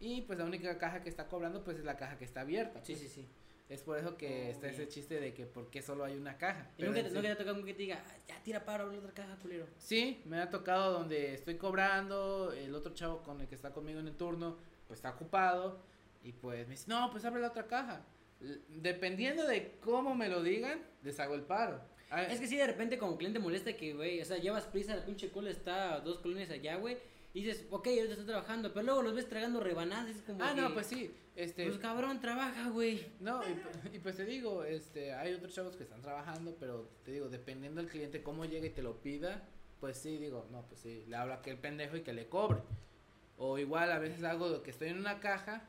Y pues la única caja que está cobrando pues es la caja que está abierta. Sí, pues. sí, sí. Es por eso que Oh, está ese bien. chiste de que por qué solo hay una caja. Y Pero nunca, te- sí- nunca te ha tocado que te diga, "Ah, ya tira para la otra caja, culero. Sí, me ha tocado donde estoy cobrando, el otro chavo con el que está conmigo en el turno, pues está ocupado y pues me dice, no, pues abre la otra caja. Dependiendo de cómo me lo digan, les hago el paro. Ah, Es que sí, de repente como cliente molesta que, güey, o sea, llevas prisa, la pinche cola está a dos colonias allá, güey, y dices, ok, ahorita está trabajando, pero luego los ves tragando rebanadas, es como Ah, que, no, pues sí. Este, Pues cabrón, trabaja, güey. No, y pues te digo, este, hay otros chavos que están trabajando, pero te digo, dependiendo del cliente cómo llegue y te lo pida, pues sí, digo, no, pues sí, le hablo a aquel pendejo y que le cobre. O igual a veces hago lo que estoy en una caja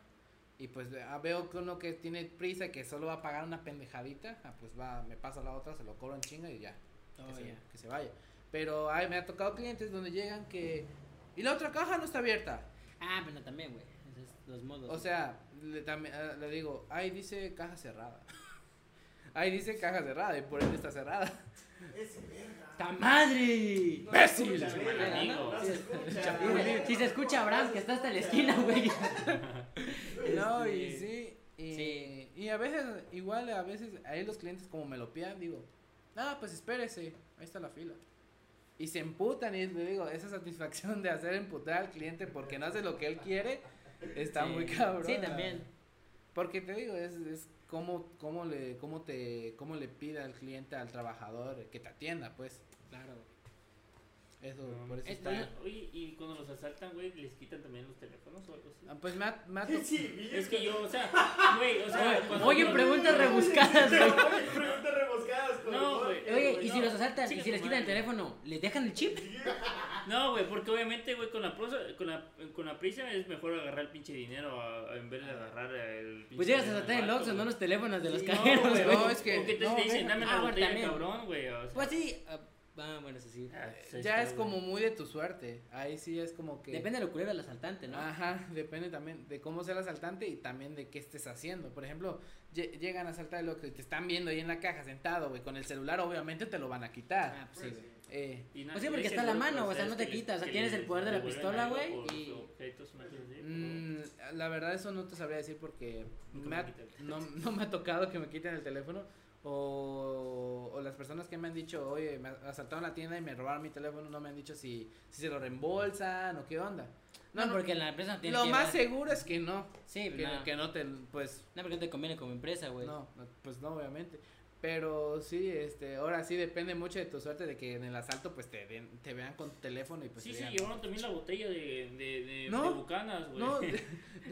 y pues ah, veo que uno que tiene prisa y que solo va a pagar una pendejadita, ah, pues va, me paso a la otra, se lo cobro en chinga y ya, que, Oh, se, ya. que se vaya. Pero ay, me ha tocado clientes donde llegan que... Y la otra caja no está abierta. Ah, pero también, güey. Esos es los modos. O sea, le, también, ah, le digo, ahí dice caja cerrada. ahí dice caja cerrada y por ende está cerrada. Ese verga. ¡Ta madre! No escucha. Si- se escucha Abraham que está hasta la esquina, güey. *laughs* No, y Este, sí. Y, Sí. y a veces, igual a veces, ahí los clientes como me lo pidan, digo, ah, pues espérese, ahí está la fila. Y se emputan y le digo, esa satisfacción de hacer emputar al cliente porque no hace lo que él quiere, está Sí. muy cabrón. Sí, también. Porque te digo, es, es cómo, cómo, le, cómo, te, cómo le pide al cliente, al trabajador, que te atienda, pues. Claro. Eso, No, por eso es- está. Oye, y cuando los asaltan, güey, les quitan también los teléfonos o algo así. Ah, Pues me ha, me ha Sí, Es que yo, o sea, güey, o sea, cuando *laughs* Oye, preguntas rebuscadas, güey. Oye, preguntas rebuscadas. No, güey. Oye, y si no. los asaltan y si les quitan el teléfono, ¿les dejan el chip? *laughs* No, güey, porque obviamente, güey, con la, prosa- con, la, con la prisa es mejor agarrar el pinche dinero a, a- en vez de agarrar el pinche Pues llegas a saltar el Oxxo, no los teléfonos de los Sí, cajeros, No, güey, no, o- es que- o que te no, dicen, dame Ah, la botella, también. cabrón, güey. O sea, Pues sí. Ah, bueno, eso sí. ah, ahí ya está, es como muy de tu suerte. Ahí sí es como que. Depende de lo culero del asaltante, ¿no? Ajá, depende también de cómo sea el asaltante y también de qué estés haciendo. Por ejemplo, lle- llegan a asaltar el Oxxo y te están viendo ahí en la caja sentado, güey, con el celular, obviamente te lo van a quitar. Ah, pues sí, güey. Eh, Y Pues sí, porque está la mano, o sea, no te que les- quita, o sea, que tienes el poder de la pistola, güey, y- objetos, mm, la verdad eso no te sabría decir porque me ha- no, *laughs* no me ha tocado que me quiten el teléfono o, o las personas que me han dicho, oye, me asaltaron la tienda y me robaron mi teléfono, no me han dicho si, si se lo reembolsan o qué onda. No, porque la empresa no tiene Lo que más llevar- seguro es que no, Sí, que, no. que no te, pues, No, porque no te conviene como empresa, güey. No, no, pues no, obviamente. Pero sí, este, ahora sí depende mucho de tu suerte de que en el asalto pues te, den- te vean con tu teléfono y pues Sí, te sí, digan, llevaron también la botella de, de, de, No, de bucanas, güey. No, de,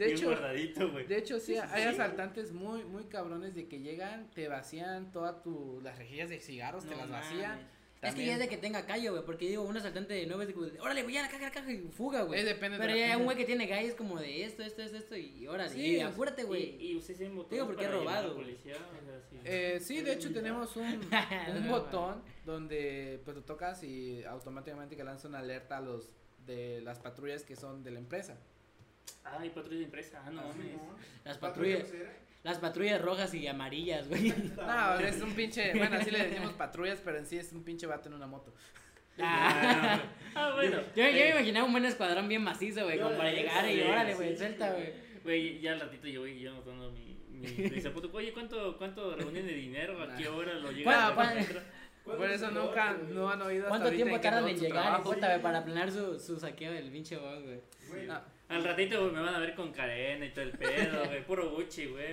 *laughs* hecho, guardadito, güey. de hecho sí, hay asaltantes muy, muy cabrones de que llegan, te vacían todas tu, las rejillas de cigarros, te las vacían. Es que ya es de que tenga callo, güey, porque digo, un asaltante de nuevo es de como, de, órale, güey, ya la caja, la caja y fuga, güey. Eh, depende de Pero la- ya un güey que tiene gallo es como de esto, esto, esto, esto, y órale, Sí, y apúrate, güey. Y, y ustedes tienen botones Digo, porque la robado, güey. policía, o sea, sí. Eh, sí, de hecho tenemos un, *laughs* un No, botón donde pues lo tocas y automáticamente que lanza una alerta a los de las patrullas que son de la empresa. Ay, patrulla de empresa, ah, no Ah, mames. Las Patrulla patrullas, crucera. Las patrullas rojas y amarillas, güey. No, es un pinche, bueno, así le decimos patrullas, pero en sí es un pinche vato en una moto. Ah. Ah, *laughs* bueno. Yo, yo me Eh, imaginaba un buen escuadrón bien macizo, güey, como para llegar y órale, güey, sí, suelta, güey. Güey, ya al ratito yo voy yo notando mi, mi prisa. *laughs* Puto, Oye, ¿cuánto, ¿cuánto reúnen de dinero? ¿A qué hora lo llegan. Por eso nunca no han oído hasta ¿Cuánto tiempo tardan en llegar, güey, para planear su, su saqueo del pinche boss, güey? Güey, No, Al ratito güey, me van a ver con cadena y todo el pedo, güey. *laughs* Puro Gucci, güey.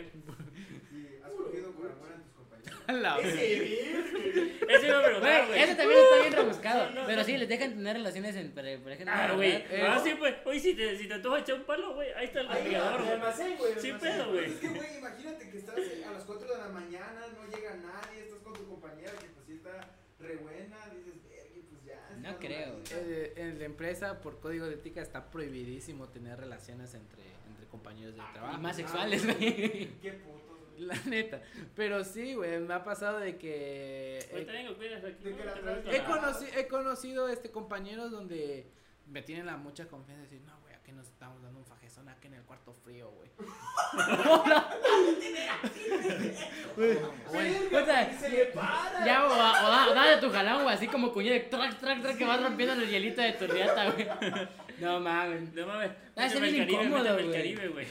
y has cogido con amor a tus compañeros. a la. Ese bien. Eso iba a preguntar, Güey, eso también está bien rebuscado. No, no, pero no. sí, les dejan tener relaciones entre, por ejemplo. Ah, güey. Eh, Ah, sí, pues. Oye, si te, si te antojas echar un palo, güey, ahí está el refrigerador, güey. almacén, güey. Sí, pedo, güey. Es que, güey, imagínate que estás a las 4 de la mañana, no llega nadie, estás con tu compañera que pues sí está re buena, dices, verga, pues ya. No está creo, normalita". Eh, en la empresa, por código de ética, está prohibidísimo tener relaciones entre, entre compañeros de trabajo. Y más sexuales, güey. Qué putos, güey. La neta. Pero sí, güey, me ha pasado de que... Eh, aquí. De que la he, a- conoci- he conocido este compañeros donde me tienen la mucha confianza de decir, no, güey, aquí nos estamos un fajezón aquí en el cuarto frío, güey. *laughs* Ya, o, o, da- o dale tu jalón, güey, así como de track, track, track, que vas rompiendo el hielito de tu riata, güey. No mames. No mames. Ah, bien Caribe, incómodo, güey.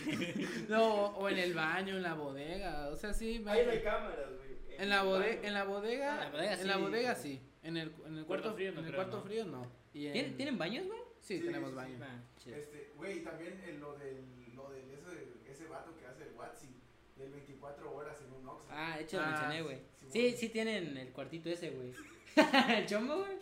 No, o, en el baño, en la bodega, o sea, sí. Ahí no hay cámaras, güey. En la, bodega, en la bodega, En la bodega en la sí. bodega sí. En el, en el Cuarto cuarto, frío no en el creo, cuarto ¿no? frío no. Y en- ¿Tienen, ¿Tienen baños, güey? Sí, Sí, tenemos sí, baño. Ah, chido. Este, güey, también en lo del, lo del ese, ese vato que hace el Watsi, del 24 horas en un Oxxo. Ah, de hecho lo Ah, mencioné, güey. sí, Sí, sí tienen el cuartito ese, güey. *laughs* ¿El chombo, güey?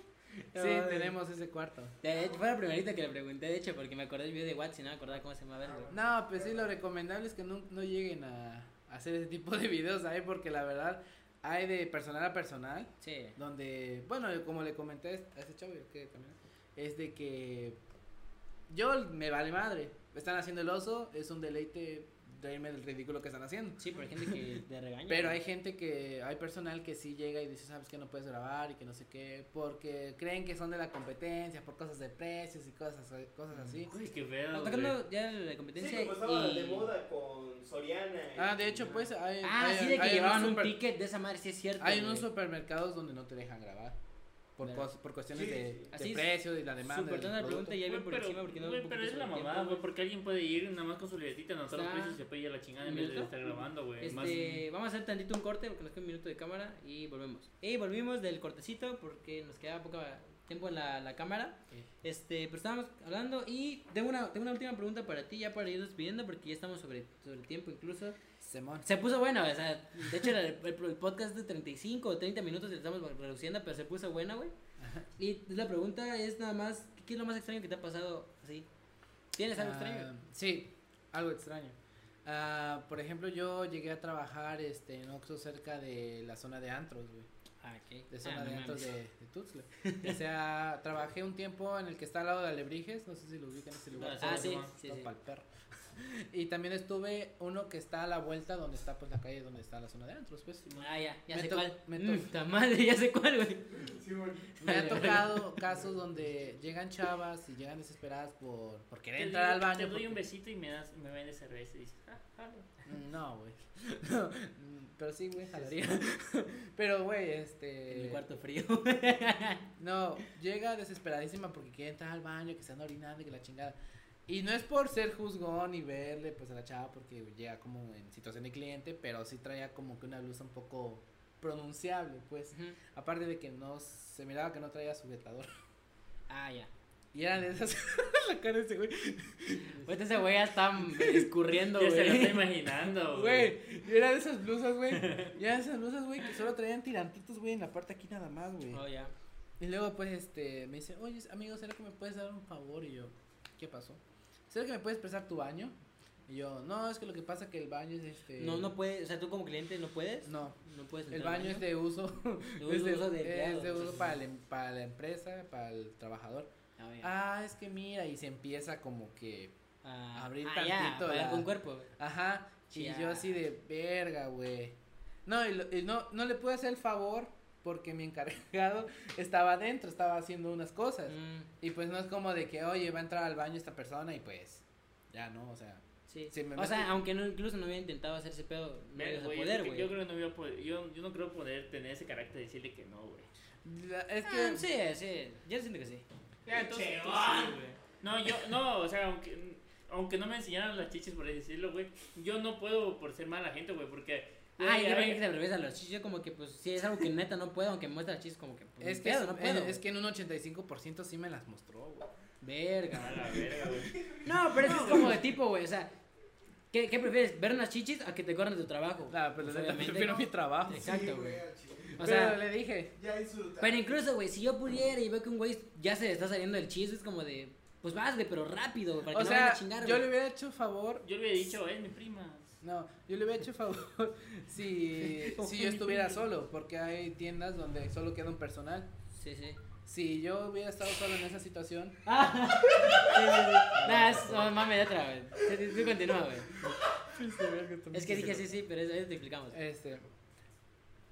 Sí, Ay. tenemos ese cuarto. De hecho, fue la primerita que le pregunté, de hecho, porque me acordé del video de Watts y no me acordaba cómo se llamaba el güey. No, pues sí, lo recomendable es que no, no lleguen a hacer ese tipo de videos ahí porque la verdad hay de personal a personal Sí. donde, bueno, como le comenté a este chavo que también es de que yo me vale madre. Están haciendo el oso, es un deleite reírme del ridículo que están haciendo. Sí, pero hay gente que *laughs* te regaña. Pero hay gente que, hay personal que sí llega y dice, sabes que no puedes grabar y que no sé qué, porque creen que son de la competencia, por cosas de precios y cosas, cosas así. Uy, qué feo. No, tocando ya la Sí, competencia como estaba y... de moda con Soriana. y- Ah, de hecho, pues hay, Ah, hay- sí, de que llevaban un super- ticket de esa madre, sí es cierto. Hay güey. unos supermercados donde no te dejan grabar. Por, cos- por cuestiones Sí, de, sí. de Así precio y la demanda. Súper la producto. pregunta y ya bien por pero, encima porque no güey, pero es la mamada, güey, porque alguien puede ir nada más con su libretita, anotar los precios y se puede ir a la chingada en ¿Un vez de estar grabando, güey. Más- Este, vamos a hacer tantito un corte porque nos queda un minuto de cámara y volvemos. Y volvimos del cortecito porque nos quedaba poco tiempo en la, la cámara. Sí. Este, pero estábamos hablando y tengo una, tengo una última pregunta para ti ya para ir despidiendo porque ya estamos sobre, sobre el tiempo incluso. Simón. Se puso bueno, o sea, de hecho el, el- el podcast de 35 o 30 minutos le estamos reduciendo, pero se puso buena, güey. Y la pregunta es nada más, ¿qué es lo más extraño que te ha pasado así? ¿Tienes algo Ah, extraño? Sí, algo extraño. Ah, por ejemplo, yo llegué a trabajar este, en Oxxo cerca de la zona de antros, güey. Ah, ok. De zona Ah, de no antros mames. de, de Tuxtla. *laughs* O sea, trabajé un tiempo en el que está al lado de Alebrijes, no sé si lo ubican ese lugar. Ah, Sí, sí, sí, sí. pa'l perro. *laughs* Y también estuve uno que está a la vuelta donde está pues la calle donde está la zona de antros, pues. Ah, ya, ya Me sé cuál. me Mm, to- ta madre, ya sé cuál, güey. Sí, bueno. Me ha tocado casos donde llegan chavas y llegan desesperadas por, por querer doy- entrar al baño. Te doy porque- un besito y me, das, me vendes cerveza y dices, ah, jalo. Mm, No, güey. *laughs* No, mm, pero sí, güey, jalaría. *laughs* Pero, güey, este. En mi cuarto frío. No, llega desesperadísima porque quiere entrar al baño, que están orinando y que la chingada. Y no es por ser juzgón y verle pues a la chava porque llega como en situación de cliente, pero sí traía como que una blusa un poco pronunciable, pues. Aparte de que no se miraba que no traía sujetador. ah, ya. Y eran de esas *laughs* la cara de ese güey. Ahorita ese güey ya está escurriendo, *laughs* Ya se lo estoy güey. imaginando, *laughs* Güey, y eran de esas blusas, güey. Y eran de esas blusas, güey, que solo traían tirantitos, güey, en la parte aquí nada más, güey. Oh, ya. Y luego, pues, este, me dice, oye, amigo, ¿será que me puedes dar un favor? Y yo, ¿qué pasó? ¿Será que me puedes prestar tu baño? Y yo, no, es que lo que pasa que el baño es este... No, no puedes, o sea, tú como cliente no puedes. No, No puedes el al baño es de *laughs* *laughs* uso, De es de, uso de es de uso para, em- para la empresa, para el trabajador. Ah. Ah, es que mira, y se empieza como que, Ah, abrir ah, tantito la- con cuerpo. ajá, y Ya. yo así de verga, güey. No, y, lo- y no, no le pude hacer el favor porque mi encargado *laughs* estaba adentro, estaba haciendo unas cosas. Mm, Y pues no es como de que, oye, va a entrar al baño esta persona y pues, ya no, o sea. sí. Sí, me o sea, aunque no, incluso no hubiera intentado hacer ese pedo, no Ver, ibas a güey, yo poder, güey. yo creo que no voy a poder, yo, yo no creo poder tener ese carácter de decirle que no, güey. es Ah, que, sí, sí, yo siento que sí. Ya, entonces, Che, entonces sí, güey. No, yo, no, o sea, aunque, aunque no me enseñaran las chichis por decirlo, güey, yo no puedo por ser mala gente, güey, porque... Ah, yo a creo que se al revés a los yo como que pues si es algo que neta no puedo, aunque muestra chistes como que pues, es que, pedo, es, no puedo. es que en un 85% sí me las mostró, güey. Verga. La verga, güey. No, pero es como de tipo, güey, o sea, ¿qué, ¿qué prefieres? ¿Ver unas chichis a que te corran de tu trabajo? Ah, pero Pues, neta, obviamente. prefiero mi trabajo. Exacto, Sí, güey. O pero sea, le dije, Ya pero incluso, güey, si yo pudiera y veo que un güey ya se le está saliendo el chiste, es como de, pues vas, güey, pero rápido, para que o no vayan sea, a chingar, yo güey. le hubiera hecho favor, Yo le hubiera dicho, es mi prima. No, yo le hubiera hecho favor *laughs* si, *laughs* si yo estuviera solo, porque hay tiendas donde solo queda un personal. Sí, sí. Si yo hubiera estado solo en esa situación, *laughs* Ah, sí, sí, sí. Nah, es no, mames de otra, güey. Sí, sí, sí, continúa, güey. Es que dije sí, sí, pero eso, eso te explicamos. Este,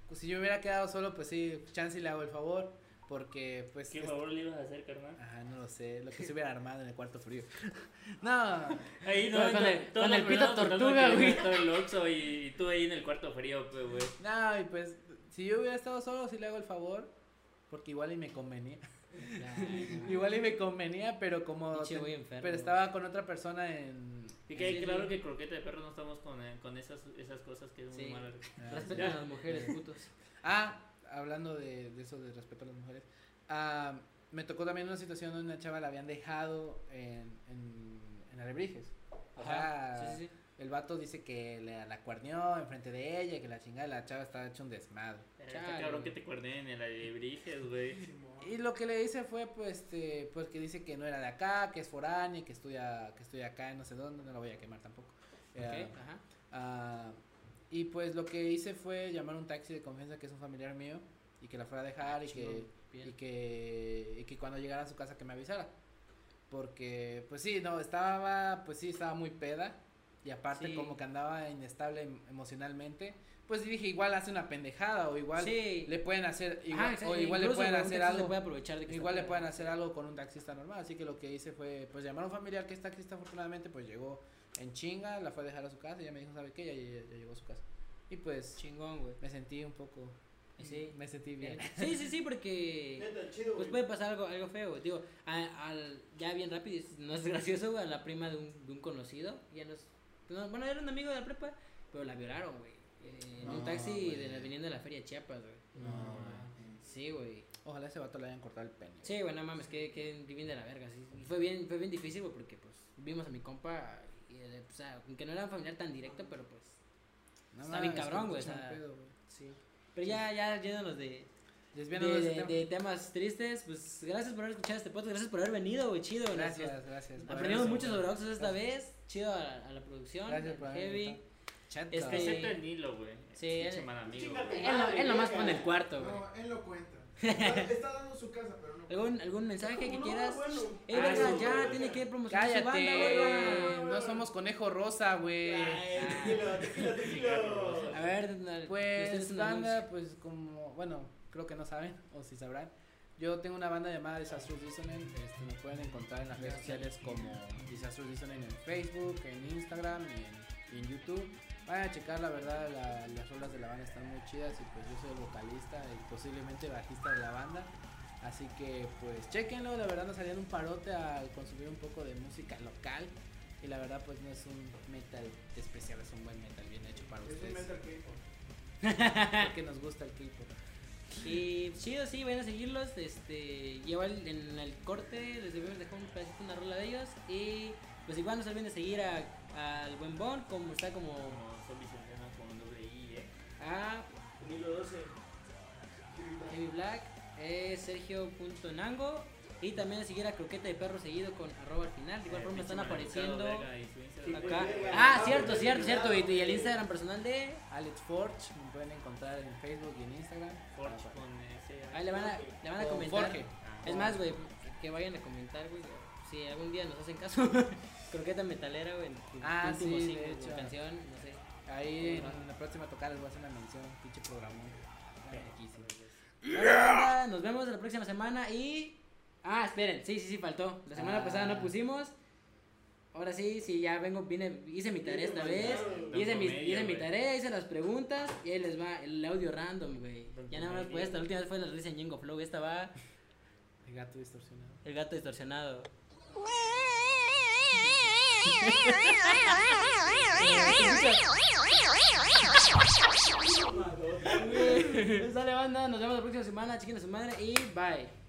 pues si yo hubiera quedado solo, pues sí, chance y le hago el favor, porque pues... ¿Qué favor le ibas a hacer, carnal? Ajá, no lo sé, lo que se hubiera *laughs* armado en el cuarto frío. *laughs* No, Ahí Con- con el- con el pito tortuga, güey. Todo el Oxxo y tú ahí en el cuarto frío, pues, güey. no, y pues si yo hubiera estado solo, sí le hago el favor, porque igual y me convenía. *laughs* Igual y me convenía, pero como... Te- enfermo. pero estaba con otra persona en... Y que Sí, claro sí. que croqueta de perro no estamos con, eh, con esas, esas cosas que es muy Sí. malo. Respeten a las mujeres, putos. Ah, hablando de, de eso de respeto a las mujeres. ah, me tocó también una situación donde una chava la habían dejado en, en, en Alebrijes. O Ajá. Sí, sí, sí. el vato dice que le, la cuernió enfrente de ella, que la chingada, la chava estaba hecho un desmadre. Está cabrón que te cuerden en el alebrijes, güey. Y lo que le dice fue, pues, este, pues que dice que no era de acá, que es foráneo, que estudia, que estudia acá en no sé dónde, no lo voy a quemar tampoco. Eh, ajá. ah, y pues lo que hice fue llamar a un taxi de confianza que es un familiar mío y que la fuera a dejar y que, Chingón, bien. y que y que cuando llegara a su casa que me avisara. Porque pues sí, no, estaba pues sí, estaba muy peda y aparte Sí. como que andaba inestable em- emocionalmente, pues dije, igual hace una pendejada o igual Sí. le pueden hacer igual, o igual le pueden hacer algo puede aprovechar de que Igual le pueden hacer algo con un taxista normal, así que lo que hice fue pues llamar a un familiar que es taxista afortunadamente, pues llegó en chinga, la fue a dejar a su casa y ya me dijo, ¿sabe qué? Ya, ya- ya llegó a su casa. Y pues Chingón, güey. me sentí un poco Sí. me sentí bien. *laughs* Sí, sí, sí, porque chido, pues puede pasar algo, algo feo. güey. Digo, a- al, ya bien rápido, no es gracioso, güey, a la prima de un, de un conocido. Ya no es- no, bueno, era un amigo de la prepa, pero la violaron, güey. eh, en un No, taxi de la- viniendo de la feria Chiapas, güey. No, Sí, güey. Ojalá ese vato le hayan cortado el pene. Sí, güey, no mames, que, que bien de la verga, sí. Fue bien, fue bien difícil, güey, porque pues vimos a mi compa, eh, o sea, aunque no era un familiar tan directo, pero pues, No está bien cabrón, güey, o sea, sí. Pero ya, ya yéndonos de, de, Desviándonos de de- ese tema. de temas tristes, pues gracias por haber escuchado este podcast, gracias por haber venido, güey, chido. güey, nos- Gracias, gracias. Aprendimos mucho sobre. Oxxos esta vez, chido a, a la producción, Gracias por Heavy. Este- Excepto el Nilo, güey. Sí, él-. Él, no- él nomás pone el cuarto, güey. No, él lo cuenta. *laughs* Está, está dando su casa, pero. ¿Algún, algún mensaje que No, quieras? bueno. Eh, verga, ya tiene que promocionar su banda, Cállate, no somos conejo rosa, güey. Ay, tequila, tequila, tequila. A ver, Pues banda, pues como, bueno, creo que no saben, o si sabrán. Yo tengo una banda llamada Disastrous Dissonant, este, me pueden encontrar en las redes sociales como Disastrous Dissonant en Facebook, en Instagram y en, y en YouTube. Vayan a checar, la verdad, la- las rolas de la banda están muy chidas y pues yo soy el vocalista y posiblemente bajista de la banda. Así que pues chequenlo, la verdad nos salían un parote al consumir un poco de música local. Y la verdad pues no es un metal especial, es un buen metal bien hecho para Es un ustedes. metal K-pop. *laughs* Porque nos gusta el K-pop. Y chido, sí, vayan a seguirlos. Este, igual en el corte les debemos dejar un pedacito, una rola de ellos. Y pues igual no se olviden de seguir a- al buen Bon, como está como Como son Vicentiano con doble I, eh. a Nilo 12. Heavy Black, eh, Sergio.nango. Y también a seguir a Croqueta de Perro seguido con arroba al final. De igual Eh, forma están apareciendo acá. Ah, cierto, cierto, cierto. Y, el. Instagram personal de. Alex Forge, me pueden encontrar en Facebook y en Instagram. Forge Ah, con ese. Ahí le van a, le van a comentar. Jorge. Ah, Es más, güey, que, vayan a comentar, güey. Si algún día nos hacen caso, *laughs* croqueta metalera, güey. Ah, sí, canción, no sé. Ahí en la próxima tocada les voy a hacer una mención, pinche programón. Banda, nos vemos la próxima semana y. Ah, esperen, sí, sí, sí, faltó. La semana Ah. pasada no pusimos. Ahora sí, sí, ya vengo, vine, hice mi tarea esta vez. Hice mi, hice mi tarea, hice las preguntas y ahí les va el audio random, güey. Ya nada más fue esta, la última vez fue la risa en Yengo Flow, esta va El gato distorsionado. el gato distorsionado. *laughs* *laughs* Sale banda, nos vemos la próxima semana, chiquen su madre y bye.